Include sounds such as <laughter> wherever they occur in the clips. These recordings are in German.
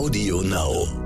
Audio Now.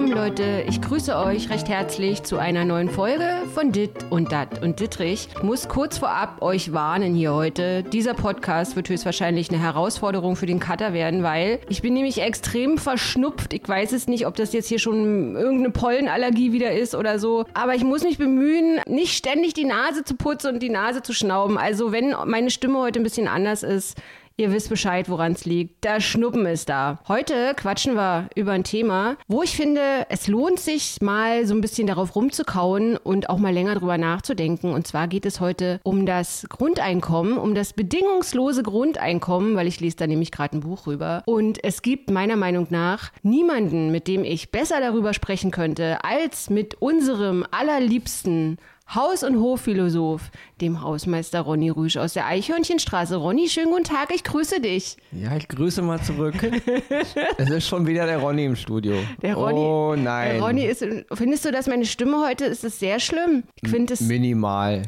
Willkommen, Leute. Ich grüße euch recht herzlich zu einer neuen Folge von Dit und Dat und Dittrich. Ich muss kurz vorab euch warnen hier heute. Dieser Podcast wird höchstwahrscheinlich eine Herausforderung für den Cutter werden, weil ich bin nämlich extrem verschnupft. Ich weiß es nicht, ob das jetzt hier schon irgendeine Pollenallergie wieder ist oder so. Aber ich muss mich bemühen, nicht ständig die Nase zu putzen und die Nase zu schnauben. Also wenn meine Stimme heute ein bisschen anders ist, Ihr wisst Bescheid, woran es liegt. Der Schnuppen ist da. Heute quatschen wir über ein Thema, wo ich finde, es lohnt sich mal so ein bisschen darauf rumzukauen und auch mal länger drüber nachzudenken. Und zwar geht es heute um das Grundeinkommen, um das bedingungslose Grundeinkommen, weil ich lese da nämlich gerade ein Buch rüber. Und es gibt meiner Meinung nach niemanden, mit dem ich besser darüber sprechen könnte, als mit unserem allerliebsten Haus- und Hofphilosoph, dem Hausmeister Ronny Rüsch aus der Eichhörnchenstraße. Ronny, schönen guten Tag, ich grüße dich. Ja, ich grüße mal zurück. es ist schon wieder der Ronny im Studio. Der Ronny, oh nein. Der Ronny ist, findest du, dass meine Stimme heute, ist das sehr schlimm? Finde es, Minimal.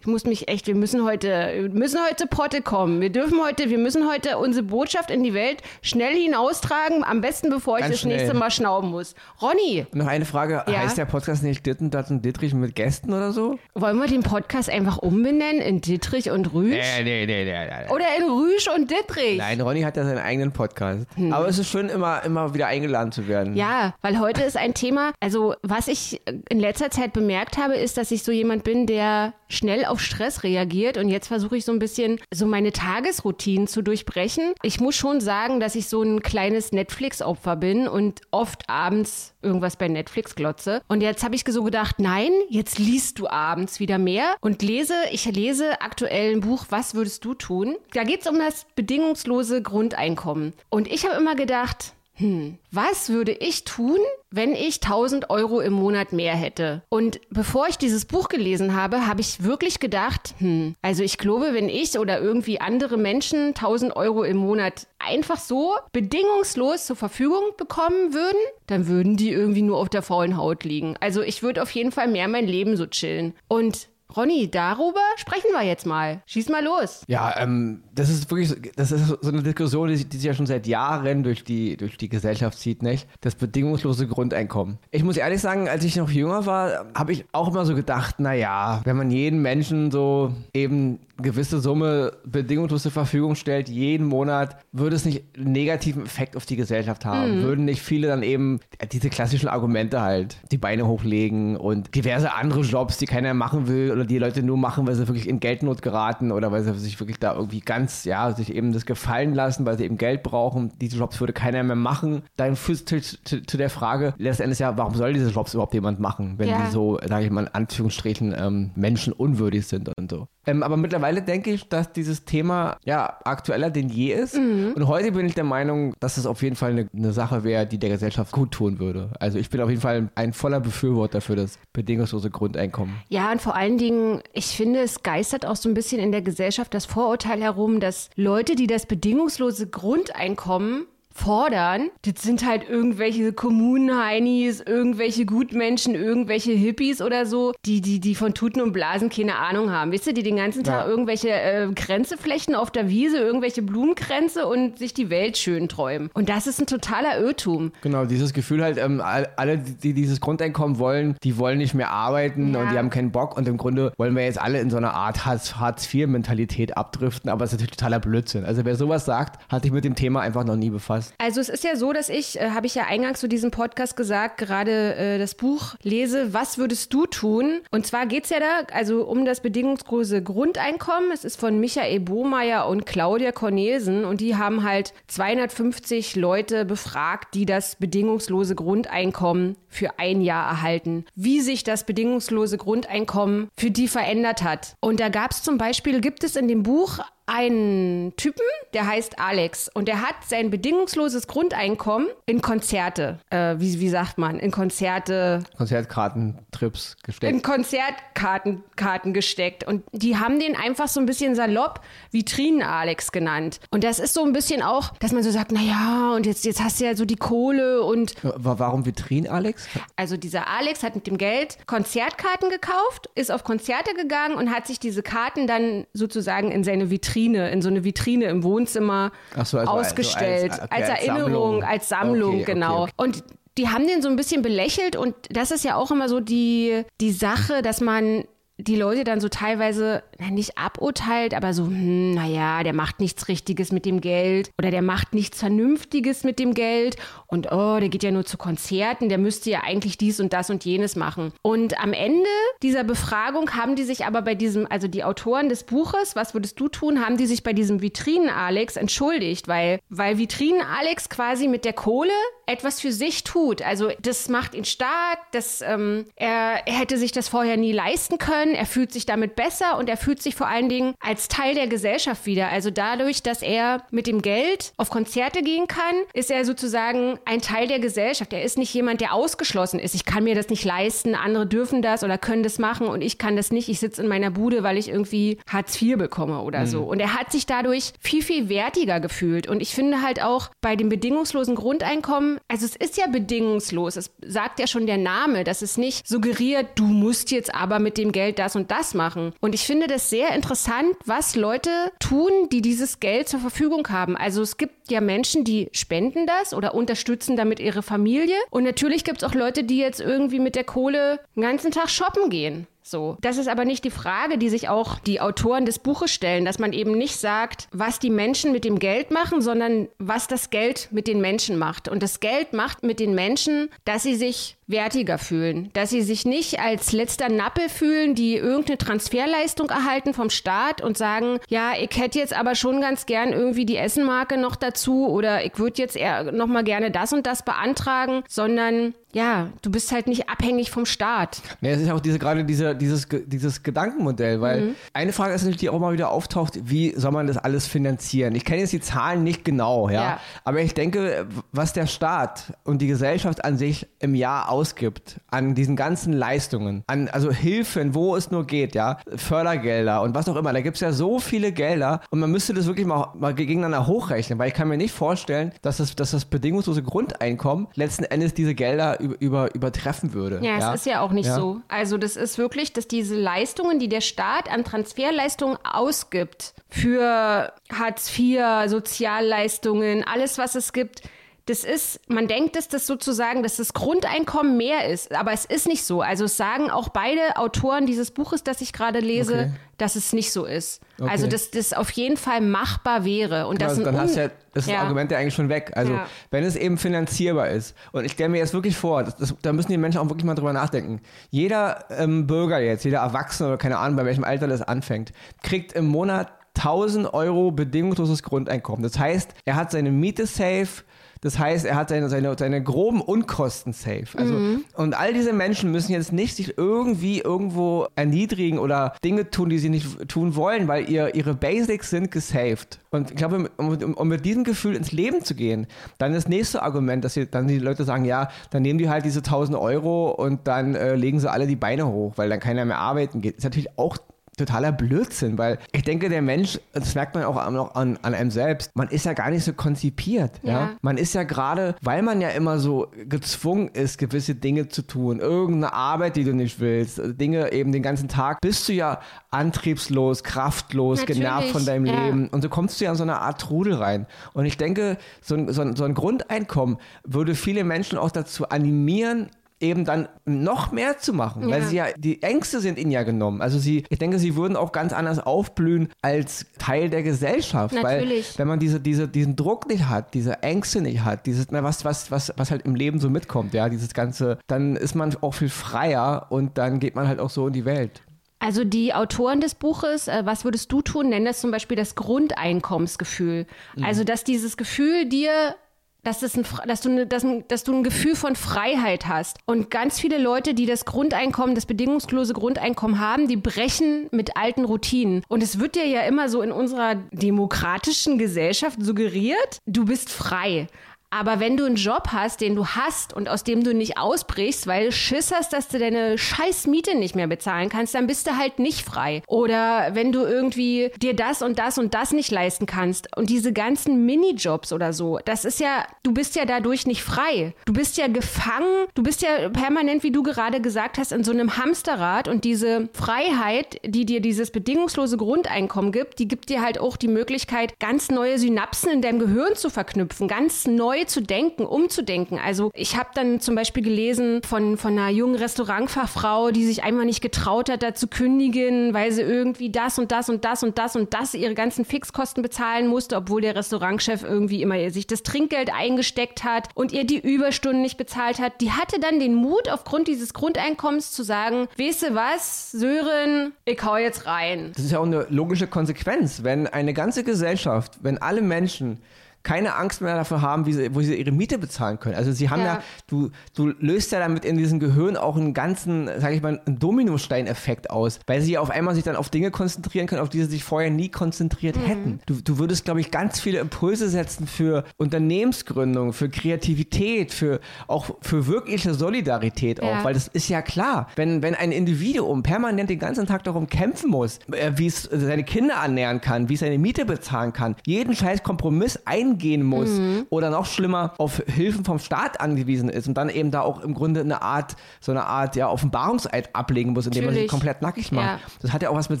Ich muss mich echt, wir müssen heute, wir müssen heute Potte kommen. Wir dürfen heute, wir müssen heute unsere Botschaft in die Welt schnell hinaustragen, am besten bevor ich Ganz das nächste schnell. Mal schnauben muss. Ronny, Noch eine Frage. Ja? Heißt der Podcast nicht Ditten, Dat und Dittrich mit Gästen oder so? wollen wir den Podcast einfach umbenennen in Dittrich und Rüsch? Nee, nee, nee, nee, nee. Oder in Rüsch und Dittrich? Nein, Ronny hat ja seinen eigenen Podcast. Aber es ist schön, immer, immer wieder eingeladen zu werden. Hm. Ja, weil heute ist ein Thema, also was ich in letzter Zeit bemerkt habe, ist, dass ich so jemand bin, der schnell auf Stress reagiert und jetzt versuche ich so ein bisschen so meine Tagesroutinen zu durchbrechen. Ich muss schon sagen, dass ich so ein kleines Netflix-Opfer bin und oft abends irgendwas bei Netflix glotze. Und jetzt habe ich so gedacht, nein, jetzt liest du abends wieder mehr und lese, ich lese aktuell ein Buch, was würdest du tun? Da geht es um das bedingungslose Grundeinkommen. Und ich habe immer gedacht, hm, was würde ich tun, wenn ich 1000 Euro im Monat mehr hätte? Und bevor ich dieses Buch gelesen habe, habe ich wirklich gedacht, hm, also ich glaube, wenn ich oder irgendwie andere Menschen 1000 Euro im Monat einfach so bedingungslos zur Verfügung bekommen würden, dann würden die irgendwie nur auf der faulen Haut liegen. Also ich würde auf jeden Fall mehr mein Leben so chillen. Und Ronny, darüber sprechen wir jetzt mal. Schieß mal los. Ja, ähm, das ist wirklich, so- das ist so eine Diskussion, die, die sich ja schon seit Jahren durch die, durch die Gesellschaft zieht, nicht? Das bedingungslose Grundeinkommen. Ich muss ehrlich sagen, als ich noch jünger war, habe ich auch immer so gedacht, na ja, wenn man jedem Menschen so eben eine gewisse Summe bedingungslos zur Verfügung stellt, jeden Monat, würde es nicht einen negativen Effekt auf die Gesellschaft haben. Würden nicht viele dann eben diese klassischen Argumente halt, die Beine hochlegen und diverse andere Jobs, die keiner machen will oder die Leute nur machen, weil sie wirklich in Geldnot geraten oder weil sie sich wirklich da irgendwie ganz, ja, sich eben das gefallen lassen, weil sie eben Geld brauchen. Diese Jobs würde keiner mehr machen. Dann führt zu, zu, zu der Frage, letztendlich ja, warum soll diese Jobs überhaupt jemand machen, wenn Ja. die so, sage ich mal, in Anführungsstrichen ähm, menschenunwürdig sind und so. Ähm, aber mittlerweile denke ich, dass dieses Thema ja aktueller denn je ist. Und heute bin ich der Meinung, dass es auf jeden Fall eine, eine Sache wäre, die der Gesellschaft gut tun würde. Also ich bin auf jeden Fall ein voller Befürworter für das bedingungslose Grundeinkommen. Ja, und vor allen Dingen, ich finde, es geistert auch so ein bisschen in der Gesellschaft das Vorurteil herum, dass Leute, die das bedingungslose Grundeinkommen fordern, das sind halt irgendwelche Kommunenheinis, irgendwelche Gutmenschen, irgendwelche Hippies oder so, die, die, die von Tuten und Blasen keine Ahnung haben. Wisst ihr, die den ganzen Tag Ja. irgendwelche äh, Kränze flechten auf der Wiese, irgendwelche Blumenkränze und sich die Welt schön träumen. Und das ist ein totaler Irrtum. Genau, dieses Gefühl halt, ähm, all- alle, die dieses Grundeinkommen wollen, die wollen nicht mehr arbeiten Ja. und die haben keinen Bock und im Grunde wollen wir jetzt alle in so einer Art Hartz- Hartz-IV-Mentalität abdriften, aber es ist natürlich totaler Blödsinn. Also wer sowas sagt, hat sich mit dem Thema einfach noch nie befasst. Also es ist ja so, dass ich, äh, habe ich ja eingangs zu diesem Podcast gesagt, gerade äh, das Buch lese, was würdest du tun? Und zwar geht's ja da also um das bedingungslose Grundeinkommen. Es ist von Michael Bohmeier und Claudia Cornelsen und die haben halt 250 Leute befragt, die das bedingungslose Grundeinkommen für ein Jahr erhalten. Wie sich das bedingungslose Grundeinkommen für die verändert hat. Und da gab's zum Beispiel, gibt es in dem Buch einen Typen, der heißt Alex und der hat sein bedingungsloses Grundeinkommen in Konzerte, äh, wie, wie sagt man, in Konzerte. Konzertkarten, Trips gesteckt. In Konzertkarten Karten gesteckt. Und die haben den einfach so ein bisschen salopp Vitrinen-Alex genannt. Und das ist so ein bisschen auch, dass man so sagt, naja, und jetzt, jetzt hast du ja so die Kohle und. Warum Vitrinen-Alex? Also dieser Alex hat mit dem Geld Konzertkarten gekauft, ist auf Konzerte gegangen und hat sich diese Karten dann sozusagen in seine Vitrine, in so eine Vitrine im Wohnzimmer so, also ausgestellt. Also als, okay, als, Erinnerung, Sammlung. als Sammlung, okay, genau. Okay. Und die haben den so ein bisschen belächelt und das ist ja auch immer so die, die Sache, dass man die Leute dann so teilweise nicht aburteilt, aber so, hm, naja, der macht nichts Richtiges mit dem Geld oder der macht nichts Vernünftiges mit dem Geld und oh, der geht ja nur zu Konzerten, der müsste ja eigentlich dies und das und jenes machen. Und am Ende dieser Befragung haben die sich aber bei diesem, also die Autoren des Buches, was würdest du tun, haben die sich bei diesem Vitrinen-Alex entschuldigt, weil, weil Vitrinen-Alex quasi mit der Kohle etwas für sich tut. Also das macht ihn stark, das, ähm, er, er hätte sich das vorher nie leisten können, er fühlt sich damit besser und er fühlt sich vor allen Dingen als Teil der Gesellschaft wieder. Also dadurch, dass er mit dem Geld auf Konzerte gehen kann, ist er sozusagen ein Teil der Gesellschaft. Er ist nicht jemand, der ausgeschlossen ist. Ich kann mir das nicht leisten, andere dürfen das oder können das machen und ich kann das nicht. Ich sitze in meiner Bude, weil ich irgendwie Hartz IV bekomme oder mhm. so. Und er hat sich dadurch viel, viel wertiger gefühlt. Und ich finde halt auch bei dem bedingungslosen Grundeinkommen, also es ist ja bedingungslos. Es sagt ja schon der Name, dass es nicht suggeriert, du musst jetzt aber mit dem Geld das und das machen. Und ich finde das sehr interessant, was Leute tun, die dieses Geld zur Verfügung haben. Also es gibt ja Menschen, die spenden das oder unterstützen damit ihre Familie. Und natürlich gibt es auch Leute, die jetzt irgendwie mit der Kohle den ganzen Tag shoppen gehen. So. Das ist aber nicht die Frage, die sich auch die Autoren des Buches stellen, dass man eben nicht sagt, was die Menschen mit dem Geld machen, sondern was das Geld mit den Menschen macht. Und das Geld macht mit den Menschen, dass sie sich wertiger fühlen, dass sie sich nicht als letzter Nappe fühlen, die irgendeine Transferleistung erhalten vom Staat und sagen, ja, ich hätte jetzt aber schon ganz gern irgendwie die Essenmarke noch dazu oder ich würde jetzt eher noch mal gerne das und das beantragen, sondern ja, du bist halt nicht abhängig vom Staat. Nee, es ist auch diese, gerade diese, dieses, dieses Gedankenmodell, weil mhm. eine Frage ist natürlich, die auch mal wieder auftaucht, wie soll man das alles finanzieren? Ich kenne jetzt die Zahlen nicht genau, ja, ja. aber ich denke, was der Staat und die Gesellschaft an sich im Jahr aus ausgibt an diesen ganzen Leistungen, an also Hilfen, wo es nur geht, ja, Fördergelder und was auch immer, da gibt es ja so viele Gelder und man müsste das wirklich mal, mal gegeneinander hochrechnen, weil ich kann mir nicht vorstellen, dass das, dass das bedingungslose Grundeinkommen letzten Endes diese Gelder über, über, übertreffen würde. Ja, ja, es ist ja auch nicht ja. so. Also das ist wirklich, dass diese Leistungen, die der Staat an Transferleistungen ausgibt für Hartz IV, Sozialleistungen, alles, was es gibt, das ist, man denkt, dass das sozusagen, dass das Grundeinkommen mehr ist, aber es ist nicht so. Also es sagen auch beide Autoren dieses Buches, das ich gerade lese, okay. dass es nicht so ist. Okay. Also dass das auf jeden Fall machbar wäre. Und genau, das dann hast du ja das ja. Argument ja eigentlich schon weg. Also ja. wenn es eben finanzierbar ist und ich stelle mir jetzt wirklich vor, das, das, da müssen die Menschen auch wirklich mal drüber nachdenken. Jeder ähm, Bürger jetzt, jeder Erwachsene oder keine Ahnung, bei welchem Alter das anfängt, kriegt im Monat 1000 Euro bedingungsloses Grundeinkommen. Das heißt, er hat seine Miete safe, das heißt, er hat seine, seine, seine groben Unkosten safe. Also, mhm. Und all diese Menschen müssen jetzt nicht sich irgendwie irgendwo erniedrigen oder Dinge tun, die sie nicht tun wollen, weil ihr, ihre Basics sind gesaved. Und ich glaube, um, um, mit diesem Gefühl ins Leben zu gehen, dann das nächste Argument, dass sie, dann die Leute sagen, ja, dann nehmen die halt diese 1000 Euro und dann äh, legen sie alle die Beine hoch, weil dann keiner mehr arbeiten geht. Ist natürlich auch totaler Blödsinn, weil ich denke, der Mensch, das merkt man auch noch an, an einem selbst, man ist ja gar nicht so konzipiert. Ja. ja? Man ist ja gerade, weil man ja immer so gezwungen ist, gewisse Dinge zu tun, irgendeine Arbeit, die du nicht willst, Dinge eben den ganzen Tag, bist du ja antriebslos, kraftlos, Natürlich, genervt von deinem ja. Leben und so kommst du ja in so eine Art Trudel rein. Und ich denke, so ein, so ein, so ein Grundeinkommen würde viele Menschen auch dazu animieren, eben dann noch mehr zu machen, ja. weil sie ja, die Ängste sind ihnen ja genommen. Also sie, ich denke, sie würden auch ganz anders aufblühen als Teil der Gesellschaft. Natürlich. Weil wenn man diese, diese, diesen Druck nicht hat, diese Ängste nicht hat, dieses, was, was, was, was halt im Leben so mitkommt, ja, dieses Ganze, dann ist man auch viel freier und dann geht man halt auch so in die Welt. Also die Autoren des Buches, äh, was würdest du tun, nennen das zum Beispiel das Grundeinkommensgefühl. Mhm. Also dass dieses Gefühl dir dass, das ein, dass, du eine, dass, dass du ein Gefühl von Freiheit hast. Und ganz viele Leute, die das Grundeinkommen, das bedingungslose Grundeinkommen haben, die brechen mit alten Routinen. Und es wird dir ja immer so in unserer demokratischen Gesellschaft suggeriert, du bist frei. Aber wenn du einen Job hast, den du hast und aus dem du nicht ausbrichst, weil Schiss hast, dass du deine scheiß Miete nicht mehr bezahlen kannst, dann bist du halt nicht frei. Oder wenn du irgendwie dir das und das und das nicht leisten kannst und diese ganzen Minijobs oder so, das ist ja, du bist ja dadurch nicht frei. Du bist ja gefangen, du bist ja permanent, wie du gerade gesagt hast, in so einem Hamsterrad und diese Freiheit, die dir dieses bedingungslose Grundeinkommen gibt, die gibt dir halt auch die Möglichkeit, ganz neue Synapsen in deinem Gehirn zu verknüpfen, ganz neu neu zu denken, umzudenken. Also ich habe dann zum Beispiel gelesen von, von einer jungen Restaurantfachfrau, die sich einmal nicht getraut hat, da zu kündigen, weil sie irgendwie das und das und das und das und das ihre ganzen Fixkosten bezahlen musste, obwohl der Restaurantchef irgendwie immer sich das Trinkgeld eingesteckt hat und ihr die Überstunden nicht bezahlt hat. Die hatte dann den Mut, aufgrund dieses Grundeinkommens zu sagen, weißt du was, Sören, ich hau jetzt rein. Das ist ja auch eine logische Konsequenz, wenn eine ganze Gesellschaft, wenn alle Menschen keine Angst mehr dafür haben, wie sie, wo sie ihre Miete bezahlen können. Also sie haben ja, ja du, du löst ja damit in diesem Gehirn auch einen ganzen, sag ich mal, einen Dominostein-Effekt aus, weil sie auf einmal sich dann auf Dinge konzentrieren können, auf die sie sich vorher nie konzentriert mhm. hätten. Du, du würdest, glaube ich, ganz viele Impulse setzen für Unternehmensgründung, für Kreativität, für auch für wirkliche Solidarität auch, ja. weil das ist ja klar, wenn, wenn ein Individuum permanent den ganzen Tag darum kämpfen muss, äh, wie es seine Kinder ernähren kann, wie es seine Miete bezahlen kann, jeden scheiß Kompromiss ein eingehen muss mhm. oder noch schlimmer auf Hilfen vom Staat angewiesen ist und dann eben da auch im Grunde eine Art, so eine Art ja, Offenbarungseid ablegen muss, indem Natürlich. man sich komplett nackig macht. Ja. Das hat ja auch was mit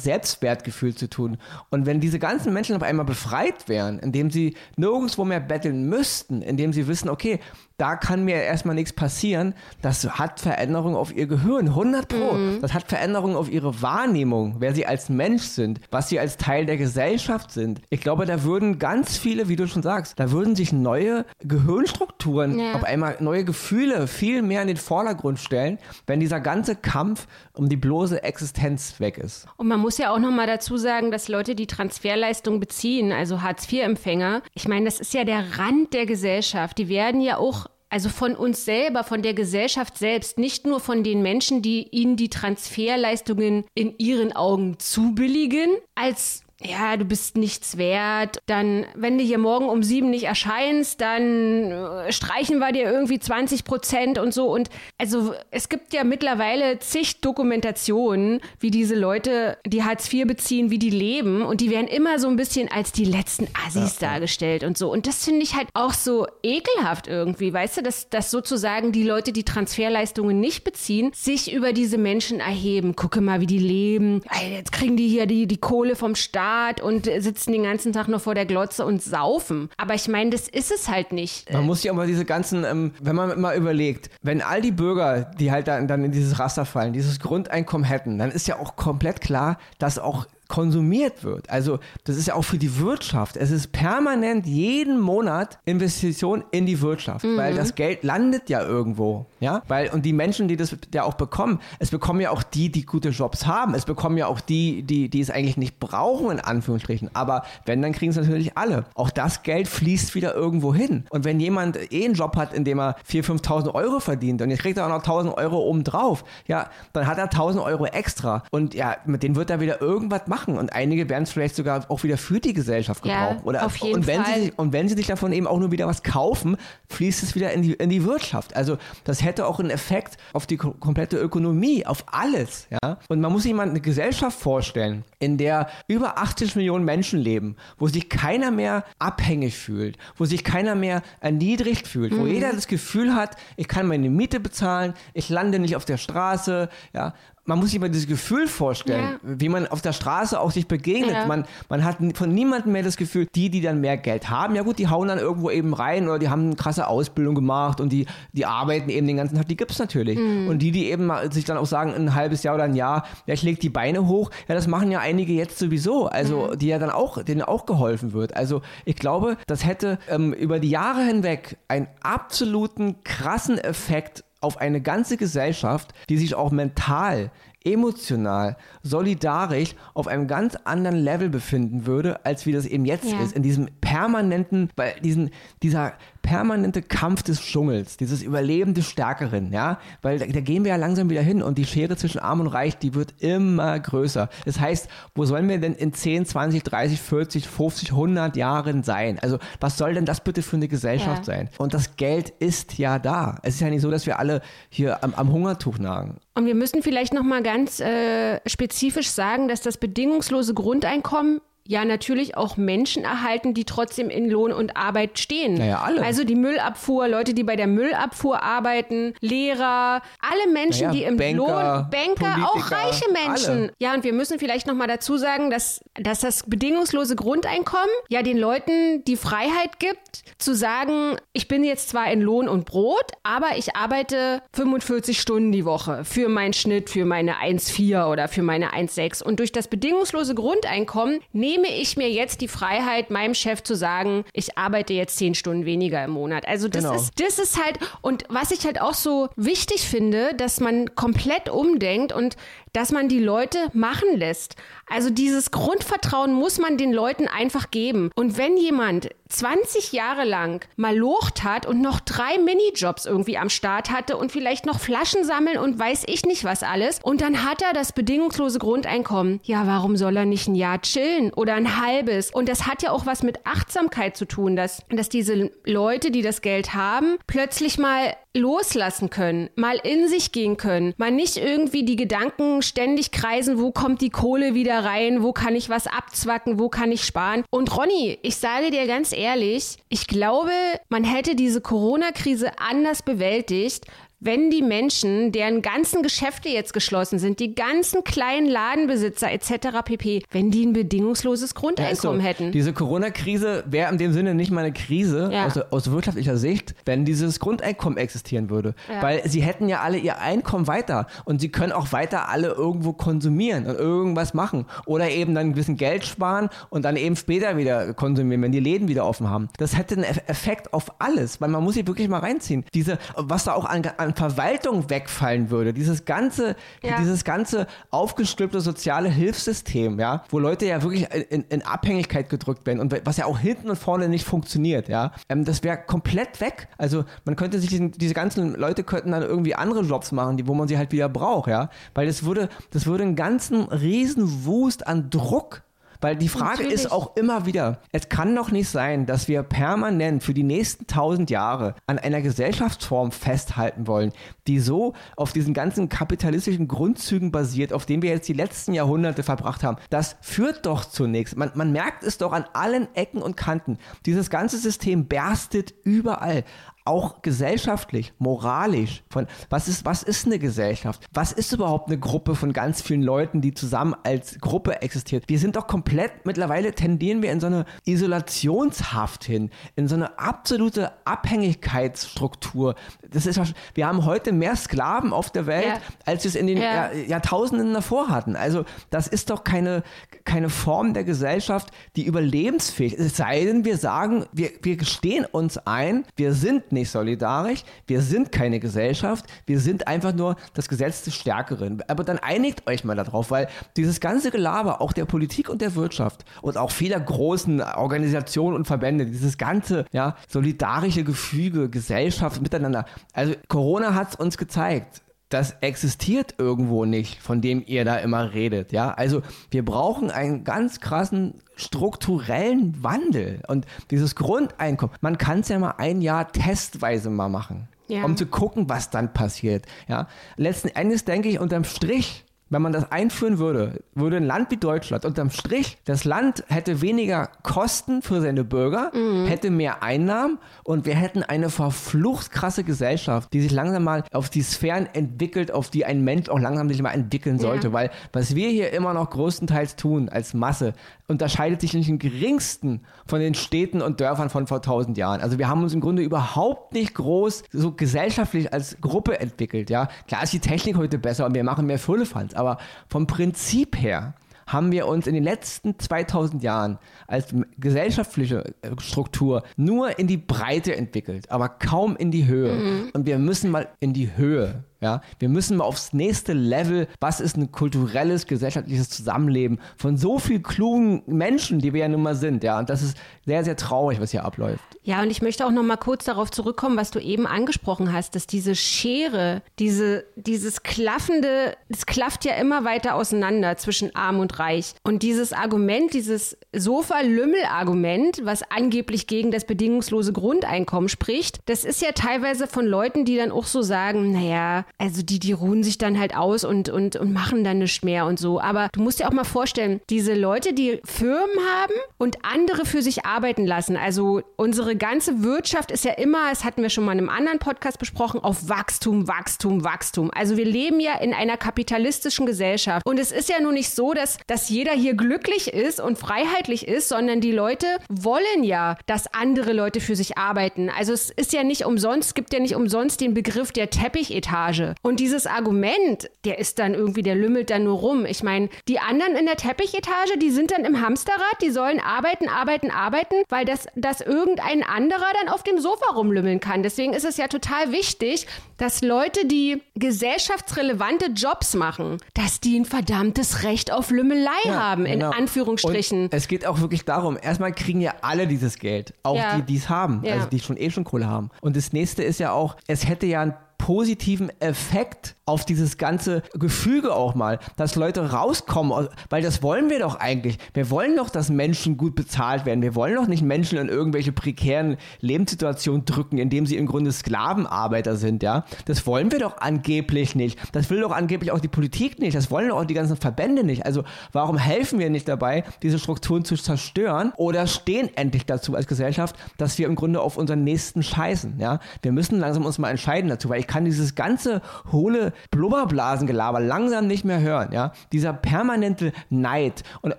Selbstwertgefühl zu tun. Und wenn diese ganzen Menschen auf einmal befreit wären, indem sie nirgendwo mehr betteln müssten, indem sie wissen, okay, da kann mir erstmal nichts passieren. Das hat Veränderungen auf ihr Gehirn, 100 Pro. Mhm. Das hat Veränderungen auf ihre Wahrnehmung, wer sie als Mensch sind, was sie als Teil der Gesellschaft sind. Ich glaube, da würden ganz viele, wie du schon sagst, da würden sich neue Gehirnstrukturen, ja. auf einmal neue Gefühle viel mehr in den Vordergrund stellen, wenn dieser ganze Kampf um die bloße Existenz weg ist. Und man muss ja auch noch mal dazu sagen, dass Leute, die Transferleistung beziehen, also Hartz-IV-Empfänger, ich meine, das ist ja der Rand der Gesellschaft. Die werden ja auch also von uns selber, von der Gesellschaft selbst, nicht nur von den Menschen, die ihnen die Transferleistungen in ihren Augen zubilligen, als ja, du bist nichts wert. Dann, wenn du hier morgen um sieben nicht erscheinst, dann äh, streichen wir dir irgendwie 20 Prozent und so. Und also es gibt ja mittlerweile zig Dokumentationen, wie diese Leute, die Hartz IV beziehen, wie die leben. Und die werden immer so ein bisschen als die letzten Assis ja. dargestellt und so. Und das finde ich halt auch so ekelhaft irgendwie, weißt du, dass, dass sozusagen die Leute, die Transferleistungen nicht beziehen, sich über diese Menschen erheben. Gucke mal, wie die leben. Jetzt kriegen die hier die, die Kohle vom Staat Bad und sitzen den ganzen Tag nur vor der Glotze und saufen. Aber ich meine, das ist es halt nicht. Man muss sich aber diese ganzen, ähm, wenn man mal überlegt, wenn all die Bürger, die halt dann, dann in dieses Raster fallen, dieses Grundeinkommen hätten, dann ist ja auch komplett klar, dass auch konsumiert wird. Also das ist ja auch für die Wirtschaft. Es ist permanent jeden Monat Investition in die Wirtschaft, mhm. weil das Geld landet ja irgendwo, ja, weil und die Menschen, die das ja auch bekommen, es bekommen ja auch die, die gute Jobs haben. Es bekommen ja auch die, die, die es eigentlich nicht brauchen in Anführungsstrichen. Aber wenn, dann kriegen es natürlich alle. Auch das Geld fließt wieder irgendwo hin. Und wenn jemand eh einen Job hat, in dem er 4.000, 5.000 Euro verdient und jetzt kriegt er auch noch 1.000 Euro obendrauf, ja, dann hat er 1.000 Euro extra und ja, mit denen wird er wieder irgendwas machen machen und einige werden es vielleicht sogar auch wieder für die Gesellschaft gebrauchen. Ja, Oder, auf jeden und wenn Fall. Sie, und wenn sie sich davon eben auch nur wieder was kaufen, fließt es wieder in die, in die Wirtschaft. Also das hätte auch einen Effekt auf die komplette Ökonomie, auf alles. Ja? Und man muss sich mal eine Gesellschaft vorstellen, in der über 80 Millionen Menschen leben, wo sich keiner mehr abhängig fühlt, wo sich keiner mehr erniedrigt fühlt, wo mhm. jeder das Gefühl hat, ich kann meine Miete bezahlen, ich lande nicht auf der Straße, ja, man muss sich mal dieses Gefühl vorstellen, ja. wie man auf der Straße auch sich begegnet. Ja. Man, man hat von niemandem mehr das Gefühl, die, die dann mehr Geld haben, ja gut, die hauen dann irgendwo eben rein oder die haben eine krasse Ausbildung gemacht und die, die arbeiten eben den ganzen Tag, die gibt es natürlich. Mhm. Und die, die eben sich dann auch sagen, ein halbes Jahr oder ein Jahr, ja, ich leg die Beine hoch, ja, das machen ja einige jetzt sowieso, also mhm. die ja dann auch, denen auch geholfen wird. Also ich glaube, das hätte ähm, über die Jahre hinweg einen absoluten krassen Effekt auf eine ganze Gesellschaft, die sich auch mental emotional, solidarisch auf einem ganz anderen Level befinden würde, als wie das eben jetzt Ja. ist. In diesem permanenten, weil diesen, dieser permanente Kampf des Dschungels, dieses Überleben des Stärkeren, ja, weil da, da gehen wir ja langsam wieder hin und die Schere zwischen Arm und Reich, die wird immer größer. Das heißt, wo sollen wir denn in 10, 20, 30, 40, 50, 100 Jahren sein? Also, was soll denn das bitte für eine Gesellschaft Ja. sein? Und das Geld ist ja da. Es ist ja nicht so, dass wir alle hier am, am Hungertuch nagen. Und wir müssen vielleicht noch mal ganz äh, spezifisch sagen, dass das bedingungslose Grundeinkommen ja natürlich auch Menschen erhalten, die trotzdem in Lohn und Arbeit stehen. Naja, alle. Also die Müllabfuhr, Leute, die bei der Müllabfuhr arbeiten, Lehrer, alle Menschen, Naja, die im Banker, Lohn, Banker, auch Politiker, reiche Menschen. alle. Ja, und wir müssen vielleicht noch mal dazu sagen, dass, dass das bedingungslose Grundeinkommen ja den Leuten die Freiheit gibt, zu sagen, ich bin jetzt zwar in Lohn und Brot, aber ich arbeite 45 Stunden die Woche für meinen Schnitt, für meine 1,4 oder für meine 1,6. Und durch das bedingungslose Grundeinkommen nehme ich mir jetzt die Freiheit, meinem Chef zu sagen, ich arbeite jetzt 10 Stunden weniger im Monat. Also das Genau. ist das ist halt, und was ich halt auch so wichtig finde, dass man komplett umdenkt und dass man die Leute machen lässt. Also dieses Grundvertrauen muss man den Leuten einfach geben. Und wenn jemand 20 Jahre lang mal locht hat und noch drei Minijobs irgendwie am Start hatte und vielleicht noch Flaschen sammeln und weiß ich nicht was alles und dann hat er das bedingungslose Grundeinkommen. Ja, warum soll er nicht ein Jahr chillen oder ein halbes? Und das hat ja auch was mit Achtsamkeit zu tun, dass, dass diese Leute, die das Geld haben, plötzlich mal loslassen können, mal in sich gehen können, mal nicht irgendwie die Gedanken ständig kreisen, wo kommt die Kohle wieder rein, wo kann ich was abzwacken, wo kann ich sparen. Und Ronny, ich sage dir ganz ehrlich, ich glaube, man hätte diese Corona-Krise anders bewältigt, wenn die Menschen, deren ganzen Geschäfte jetzt geschlossen sind, die ganzen kleinen Ladenbesitzer etc. pp., wenn die ein bedingungsloses Grundeinkommen Ja, so. hätten. Diese Corona-Krise wäre in dem Sinne nicht mal eine Krise Ja. aus, aus wirtschaftlicher Sicht, wenn dieses Grundeinkommen existieren würde. Weil sie hätten ja alle ihr Einkommen weiter und sie können auch weiter alle irgendwo konsumieren und irgendwas machen. Oder eben dann ein bisschen Geld sparen und dann eben später wieder konsumieren, wenn die Läden wieder offen haben. Das hätte einen Eff- Effekt auf alles, weil man muss sich wirklich mal reinziehen. Diese, was da auch an, an Verwaltung wegfallen würde, dieses ganze, Ja. dieses ganze aufgestülpte soziale Hilfssystem, ja, wo Leute ja wirklich in, in Abhängigkeit gedrückt werden und was ja auch hinten und vorne nicht funktioniert, ja, ähm, das wäre komplett weg. Also man könnte sich diesen, diese ganzen Leute könnten dann irgendwie andere Jobs machen, die, wo man sie halt wieder braucht, ja, weil das würde, das würde einen ganzen riesen Wust an Druck weil die Frage Natürlich. ist auch immer wieder, es kann doch nicht sein, dass wir permanent für die nächsten tausend Jahre an einer Gesellschaftsform festhalten wollen, die so auf diesen ganzen kapitalistischen Grundzügen basiert, auf denen wir jetzt die letzten Jahrhunderte verbracht haben. Das führt doch zunächst. Man, man merkt es doch an allen Ecken und Kanten. Dieses ganze System berstet überall auch gesellschaftlich, moralisch, von was ist, was ist eine Gesellschaft? Was ist überhaupt eine Gruppe von ganz vielen Leuten, die zusammen als Gruppe existiert? Wir sind doch komplett, mittlerweile tendieren wir in so eine Isolationshaft hin, in so eine absolute Abhängigkeitsstruktur. Das ist, wir haben heute mehr Sklaven auf der Welt, Ja. als wir es in den Ja. Jahr, Jahrtausenden davor hatten. Also das ist doch keine, keine Form der Gesellschaft, die überlebensfähig ist. Es sei denn, wir sagen, wir, wir gestehen uns ein, wir sind nicht solidarisch, wir sind keine Gesellschaft, wir sind einfach nur das Gesetz des Stärkeren. Aber dann einigt euch mal darauf, weil dieses ganze Gelaber, auch der Politik und der Wirtschaft und auch vieler großen Organisationen und Verbände, dieses ganze ja, solidarische Gefüge, Gesellschaft miteinander. Also Corona hat es uns gezeigt das existiert irgendwo nicht, von dem ihr da immer redet, ja. Also wir brauchen einen ganz krassen strukturellen Wandel und dieses Grundeinkommen. Man kann es ja mal ein Jahr testweise mal machen, Ja. um zu gucken, was dann passiert, ja. Letzten Endes denke ich unterm Strich. Wenn man das einführen würde, würde ein Land wie Deutschland unterm Strich, das Land hätte weniger Kosten für seine Bürger, hätte mehr Einnahmen und wir hätten eine verflucht krasse Gesellschaft, die sich langsam mal auf die Sphären entwickelt, auf die ein Mensch auch langsam sich mal entwickeln sollte. Ja. Weil was wir hier immer noch größtenteils tun als Masse, unterscheidet sich nicht im geringsten von den Städten und Dörfern von vor tausend Jahren. Also wir haben uns im Grunde überhaupt nicht groß so gesellschaftlich als Gruppe entwickelt. Ja, klar ist die Technik heute besser und wir machen mehr Firlefanz, aber vom Prinzip her haben wir uns in den letzten 2000 Jahren als gesellschaftliche äh, Struktur nur in die Breite entwickelt, aber kaum in die Höhe. Und wir müssen mal in die Höhe. Ja, wir müssen mal aufs nächste Level. Was ist ein kulturelles, gesellschaftliches Zusammenleben von so viel klugen Menschen, die wir ja nun mal sind. Ja, und das ist sehr, sehr traurig, was hier abläuft. Ja, und ich möchte auch noch mal kurz darauf zurückkommen, was du eben angesprochen hast, dass diese Schere, diese, dieses klaffende, es klafft ja immer weiter auseinander zwischen arm und reich. Und dieses Argument, dieses Sofa-Lümmel-Argument, was angeblich gegen das bedingungslose Grundeinkommen spricht, das ist ja teilweise von Leuten, die dann auch so sagen, naja, also die, die ruhen sich dann halt aus und, und, und machen dann nichts mehr und so. Aber du musst dir auch mal vorstellen, diese Leute, die Firmen haben und andere für sich arbeiten lassen, also unsere ganze Wirtschaft ist ja immer, das hatten wir schon mal in einem anderen Podcast besprochen, auf Wachstum, Wachstum, Wachstum. Also wir leben ja in einer kapitalistischen Gesellschaft. Und es ist ja nun nicht so, dass, dass jeder hier glücklich ist und freiheitlich ist, sondern die Leute wollen ja, dass andere Leute für sich arbeiten. Also es ist ja nicht umsonst, es gibt ja nicht umsonst den Begriff der Teppichetage. Und dieses Argument, der ist dann irgendwie, der lümmelt dann nur rum. Ich meine, die anderen in der Teppichetage, die sind dann im Hamsterrad, die sollen arbeiten, arbeiten, arbeiten, weil das, das irgendein anderer dann auf dem Sofa rumlümmeln kann. Deswegen ist es ja total wichtig, dass Leute, die gesellschaftsrelevante Jobs machen, dass die ein verdammtes Recht auf Lümmelei ja, haben, in genau. Anführungsstrichen. Und es geht auch wirklich darum, erstmal kriegen ja alle dieses Geld, auch ja. die, die es haben, ja. also die schon eh schon Kohle haben. Und das nächste ist ja auch, es hätte ja ein positiven Effekt auf dieses ganze Gefüge auch mal, dass Leute rauskommen, weil das wollen wir doch eigentlich. Wir wollen doch, dass Menschen gut bezahlt werden. Wir wollen doch nicht Menschen in irgendwelche prekären Lebenssituationen drücken, indem sie im Grunde Sklavenarbeiter sind, ja. Das wollen wir doch angeblich nicht. Das will doch angeblich auch die Politik nicht. Das wollen doch auch die ganzen Verbände nicht. Also warum helfen wir nicht dabei, diese Strukturen zu zerstören oder stehen endlich dazu als Gesellschaft, dass wir im Grunde auf unseren Nächsten scheißen, ja. Wir müssen langsam uns mal entscheiden dazu, weil ich kann dieses ganze hohle Blubberblasengelaber langsam nicht mehr hören, ja. Dieser permanente Neid. Und,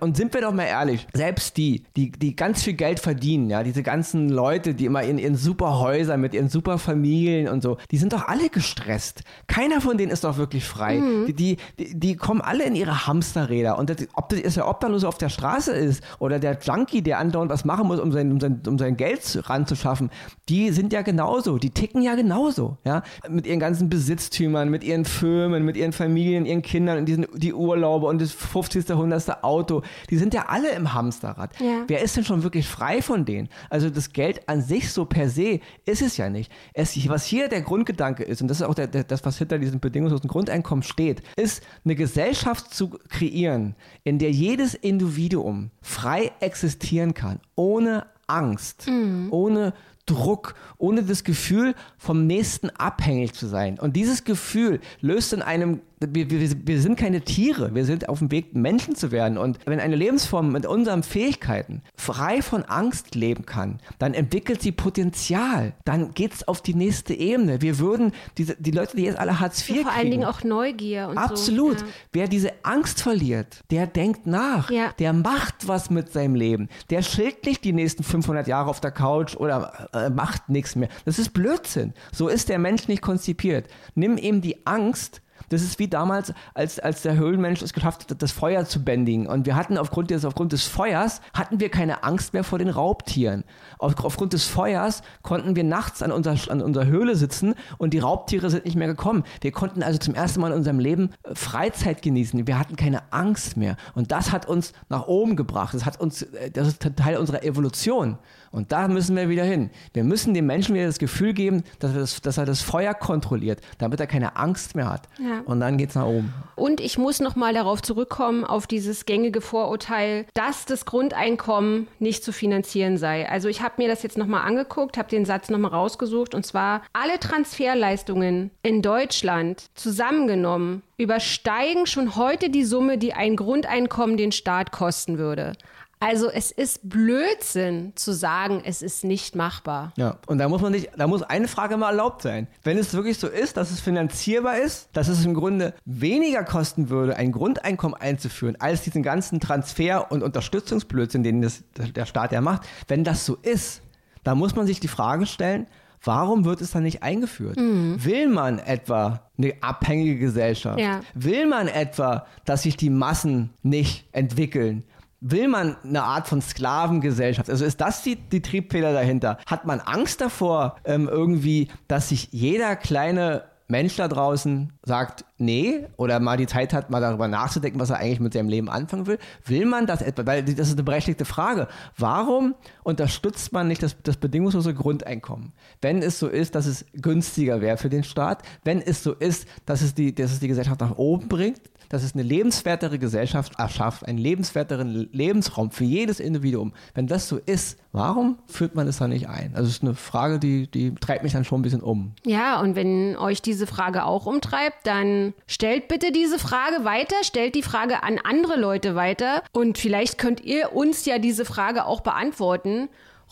und sind wir doch mal ehrlich, selbst die, die, die ganz viel Geld verdienen, ja, diese ganzen Leute, die immer in ihren super Häusern mit ihren super Familien und so, die sind doch alle gestresst. Keiner von denen ist doch wirklich frei. Mhm. Die, die, die, die, kommen alle in ihre Hamsterräder. Und das, ob das ist der Obdachlose auf der Straße ist oder der Junkie, der andauernd was machen muss, um sein, um sein, um sein Geld ranzuschaffen, die sind ja genauso. Die ticken ja genauso, ja. Mit ihren ganzen Besitztümern, mit ihren Firmen, mit ihren Familien, ihren Kindern und diesen, die Urlaube und das 50. 100. Auto, die sind ja alle im Hamsterrad. Ja. Wer ist denn schon wirklich frei von denen? Also das Geld an sich so per se ist es ja nicht. Es, was hier der Grundgedanke ist, und das ist auch der, der, das, was hinter diesem bedingungslosen Grundeinkommen steht, ist eine Gesellschaft zu kreieren, in der jedes Individuum frei existieren kann, ohne Angst, mhm. ohne Druck, ohne das Gefühl, vom Nächsten abhängig zu sein. Und dieses Gefühl löst in einem wir, wir, wir sind keine Tiere, wir sind auf dem Weg, Menschen zu werden. Und wenn eine Lebensform mit unseren Fähigkeiten frei von Angst leben kann, dann entwickelt sie Potenzial. Dann geht es auf die nächste Ebene. Wir würden, diese, die Leute, die jetzt alle Hartz IV ja, Vor kriegen, allen Dingen auch Neugier und Absolut. So, ja. Wer diese Angst verliert, der denkt nach. Ja. Der macht was mit seinem Leben. Der schildt nicht die nächsten 500 Jahre auf der Couch oder äh, macht nichts mehr. Das ist Blödsinn. So ist der Mensch nicht konzipiert. Nimm ihm die Angst das ist wie damals, als, als der Höhlenmensch es geschafft hat, das Feuer zu bändigen. Und wir hatten aufgrund des, aufgrund des Feuers, hatten wir keine Angst mehr vor den Raubtieren. Auf, aufgrund des Feuers konnten wir nachts an unserer, an unserer Höhle sitzen und die Raubtiere sind nicht mehr gekommen. Wir konnten also zum ersten Mal in unserem Leben äh, Freizeit genießen. Wir hatten keine Angst mehr. Und das hat uns nach oben gebracht. Das hat uns, äh, das ist Teil unserer Evolution. Und da müssen wir wieder hin. Wir müssen dem Menschen wieder das Gefühl geben, dass er das, dass er das Feuer kontrolliert, damit er keine Angst mehr hat. Ja. Und dann geht es nach oben. Und ich muss nochmal darauf zurückkommen, auf dieses gängige Vorurteil, dass das Grundeinkommen nicht zu finanzieren sei. Also ich habe mir das jetzt nochmal angeguckt, habe den Satz nochmal rausgesucht und zwar alle Transferleistungen in Deutschland zusammengenommen übersteigen schon heute die Summe, die ein Grundeinkommen den Staat kosten würde. Also es ist Blödsinn zu sagen, es ist nicht machbar. Ja, und da muss man nicht, da muss eine Frage mal erlaubt sein. Wenn es wirklich so ist, dass es finanzierbar ist, dass es im Grunde weniger kosten würde, ein Grundeinkommen einzuführen, als diesen ganzen Transfer- und Unterstützungsblödsinn, den das, der Staat ja macht, wenn das so ist, da muss man sich die Frage stellen, Warum wird es dann nicht eingeführt? Mhm. Will man etwa eine abhängige Gesellschaft? Ja. Will man etwa, dass sich die Massen nicht entwickeln? Will man eine Art von Sklavengesellschaft? Also ist das die, die Triebfeder dahinter? Hat man Angst davor, ähm, irgendwie, dass sich jeder kleine Mensch da draußen sagt, nee, oder mal die Zeit hat, mal darüber nachzudenken, was er eigentlich mit seinem Leben anfangen will, will man das etwa, weil das ist eine berechtigte Frage. Warum unterstützt man nicht das, das bedingungslose Grundeinkommen? Wenn es so ist, dass es günstiger wäre für den Staat, wenn es so ist, dass es die, dass es die Gesellschaft nach oben bringt, dass es eine lebenswertere Gesellschaft erschafft, einen lebenswerteren Lebensraum für jedes Individuum. Wenn das so ist, warum führt man es dann nicht ein? Also es ist eine Frage, die, die treibt mich dann schon ein bisschen um. Ja, und wenn euch diese Frage auch umtreibt, dann stellt bitte diese Frage weiter, stellt die Frage an andere Leute weiter und vielleicht könnt ihr uns ja diese Frage auch beantworten.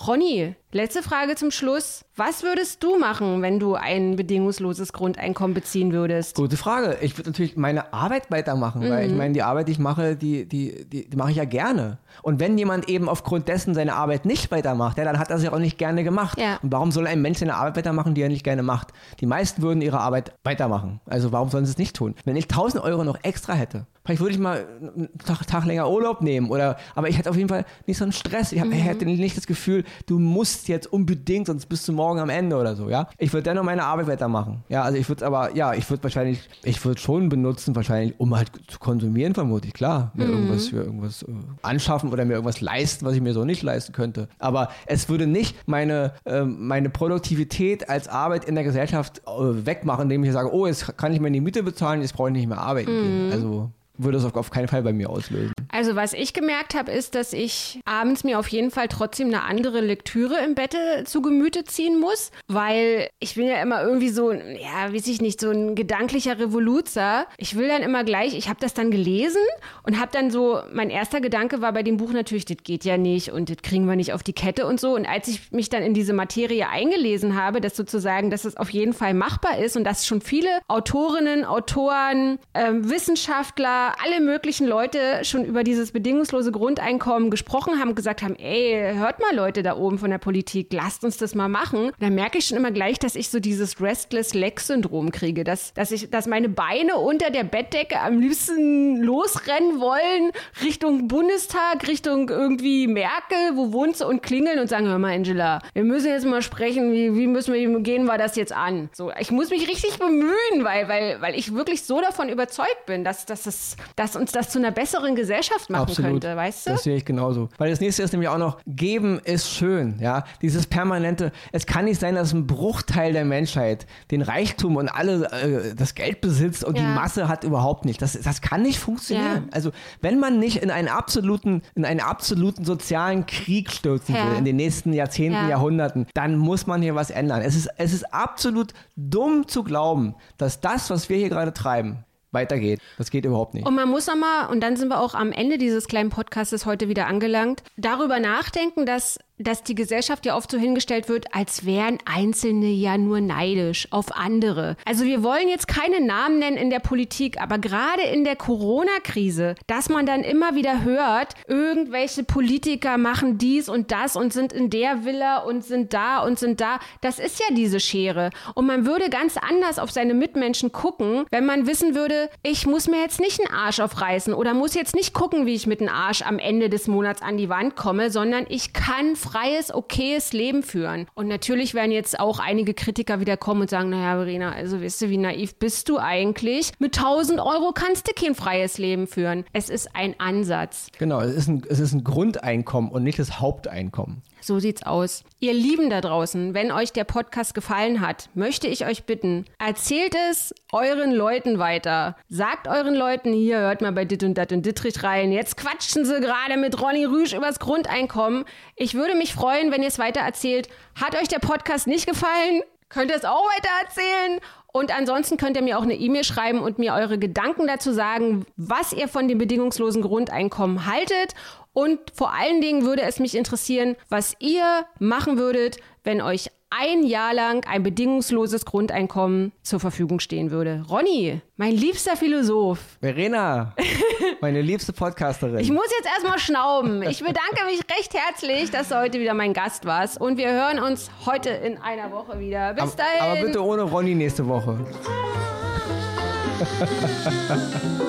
Ronny, letzte Frage zum Schluss. Was würdest du machen, wenn du ein bedingungsloses Grundeinkommen beziehen würdest? Gute Frage. Ich würde natürlich meine Arbeit weitermachen, mhm. weil ich mhm. meine, die Arbeit, die ich mache, die, die, die, die, mache ich ja gerne. Und wenn jemand eben aufgrund dessen seine Arbeit nicht weitermacht, ja, dann hat er sie auch nicht gerne gemacht. Ja. Und warum soll ein Mensch seine Arbeit weitermachen, die er nicht gerne macht? Die meisten würden ihre Arbeit weitermachen. Also warum sollen sie es nicht tun? Wenn ich 1000 Euro noch extra hätte, vielleicht würde ich mal einen Tag, Tag, länger Urlaub nehmen oder, aber ich hätte auf jeden Fall nicht so einen Stress. Ich, hab, mhm. hätte nicht das Gefühl, du musst jetzt unbedingt, sonst bist du morgen am Ende oder so, ja. Ich würde dennoch meine Arbeit weitermachen. Ja, also ich würde aber, ja, ich würde wahrscheinlich, ich würde schon benutzen, wahrscheinlich, um halt zu konsumieren, vermutlich, klar. Mir mhm. irgendwas, mir irgendwas äh, anschaffen oder mir irgendwas leisten, was ich mir so nicht leisten könnte. Aber es würde nicht meine, äh, meine Produktivität als Arbeit in der Gesellschaft äh, wegmachen, indem ich sage, oh, jetzt kann ich mir die Miete bezahlen, jetzt brauche ich nicht mehr arbeiten mhm. gehen. Also würde es auf keinen Fall bei mir auslösen. Also was ich gemerkt habe, ist, dass ich abends mir auf jeden Fall trotzdem eine andere Lektüre im Bette zu Gemüte ziehen muss, weil ich bin ja immer irgendwie so, ja, weiß ich nicht, so ein gedanklicher Revoluzer. Ich will dann immer gleich, ich habe das dann gelesen und habe dann so, mein erster Gedanke war bei dem Buch natürlich, das geht ja nicht und das kriegen wir nicht auf die Kette und so. Und als ich mich dann in diese Materie eingelesen habe, dass sozusagen, dass es auf jeden Fall machbar ist und dass schon viele Autorinnen, Autoren, äh, Wissenschaftler, alle möglichen Leute schon über dieses bedingungslose Grundeinkommen gesprochen haben, gesagt haben, ey, hört mal Leute da oben von der Politik, lasst uns das mal machen. Da merke ich schon immer gleich, dass ich so dieses Restless Leg Syndrom kriege, dass, dass ich, dass meine Beine unter der Bettdecke am liebsten losrennen wollen Richtung Bundestag, Richtung irgendwie Merkel, wo wohnt sie und klingeln und sagen, hör mal, Angela, wir müssen jetzt mal sprechen, wie, wie müssen wir, gehen wir das jetzt an? So, ich muss mich richtig bemühen, weil, weil, weil ich wirklich so davon überzeugt bin, dass, dass, das, dass uns das zu einer besseren Gesellschaft machen Absolut. könnte, weißt du? Das sehe ich genauso. Weil das nächste ist nämlich auch noch, geben ist schön, ja. Dieses permanente, es kann nicht sein, dass ein Bruchteil der Menschheit den Reichtum und alle äh, das Geld besitzt und ja. die Masse hat überhaupt nicht. Das, das kann nicht funktionieren. Ja. Also wenn man nicht in einen absoluten, in einen absoluten sozialen Krieg stürzen ja. will in den nächsten Jahrzehnten, Jahrhunderten, dann muss man hier was ändern. Es ist, es ist absolut dumm zu glauben, dass das, was wir hier gerade treiben, weitergeht. Das geht überhaupt nicht. Und man muss nochmal, und dann sind wir auch am Ende dieses kleinen Podcastes heute wieder angelangt, darüber nachdenken, dass dass die Gesellschaft ja oft so hingestellt wird, als wären Einzelne ja nur neidisch auf andere. Also wir wollen jetzt keine Namen nennen in der Politik, aber gerade in der Corona-Krise, dass man dann immer wieder hört, irgendwelche Politiker machen dies und das und sind in der Villa und sind da und sind da. Das ist ja diese Schere. Und man würde ganz anders auf seine Mitmenschen gucken, wenn man wissen würde, ich muss mir jetzt nicht einen Arsch aufreißen oder muss jetzt nicht gucken, wie ich mit dem Arsch am Ende des Monats an die Wand komme, sondern ich kann freies, okayes Leben führen. Und natürlich werden jetzt auch einige Kritiker wieder kommen und sagen, naja, Verena, also weißt du, wie naiv bist du eigentlich? Mit 1000 Euro kannst du kein freies Leben führen. Es ist ein Ansatz. Genau, es ist ein, es ist ein Grundeinkommen und nicht das Haupteinkommen. So sieht's aus. Ihr Lieben da draußen, wenn euch der Podcast gefallen hat, möchte ich euch bitten, erzählt es euren Leuten weiter. Sagt euren Leuten, hier hört mal bei Dit und Dat und Dittrich rein. Jetzt quatschen sie gerade mit Ronny Rüsch übers Grundeinkommen. Ich würde mich freuen, wenn ihr es weiter erzählt. Hat euch der Podcast nicht gefallen? Könnt ihr es auch weiter erzählen? Und ansonsten könnt ihr mir auch eine E-Mail schreiben und mir eure Gedanken dazu sagen, was ihr von dem bedingungslosen Grundeinkommen haltet und vor allen Dingen würde es mich interessieren, was ihr machen würdet, wenn euch ein Jahr lang ein bedingungsloses Grundeinkommen zur Verfügung stehen würde. Ronny, mein liebster Philosoph. Verena, <laughs> meine liebste Podcasterin. Ich muss jetzt erstmal schnauben. Ich bedanke mich recht herzlich, dass du heute wieder mein Gast warst. Und wir hören uns heute in einer Woche wieder. Bis dahin. Aber bitte ohne Ronny nächste Woche.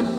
<laughs>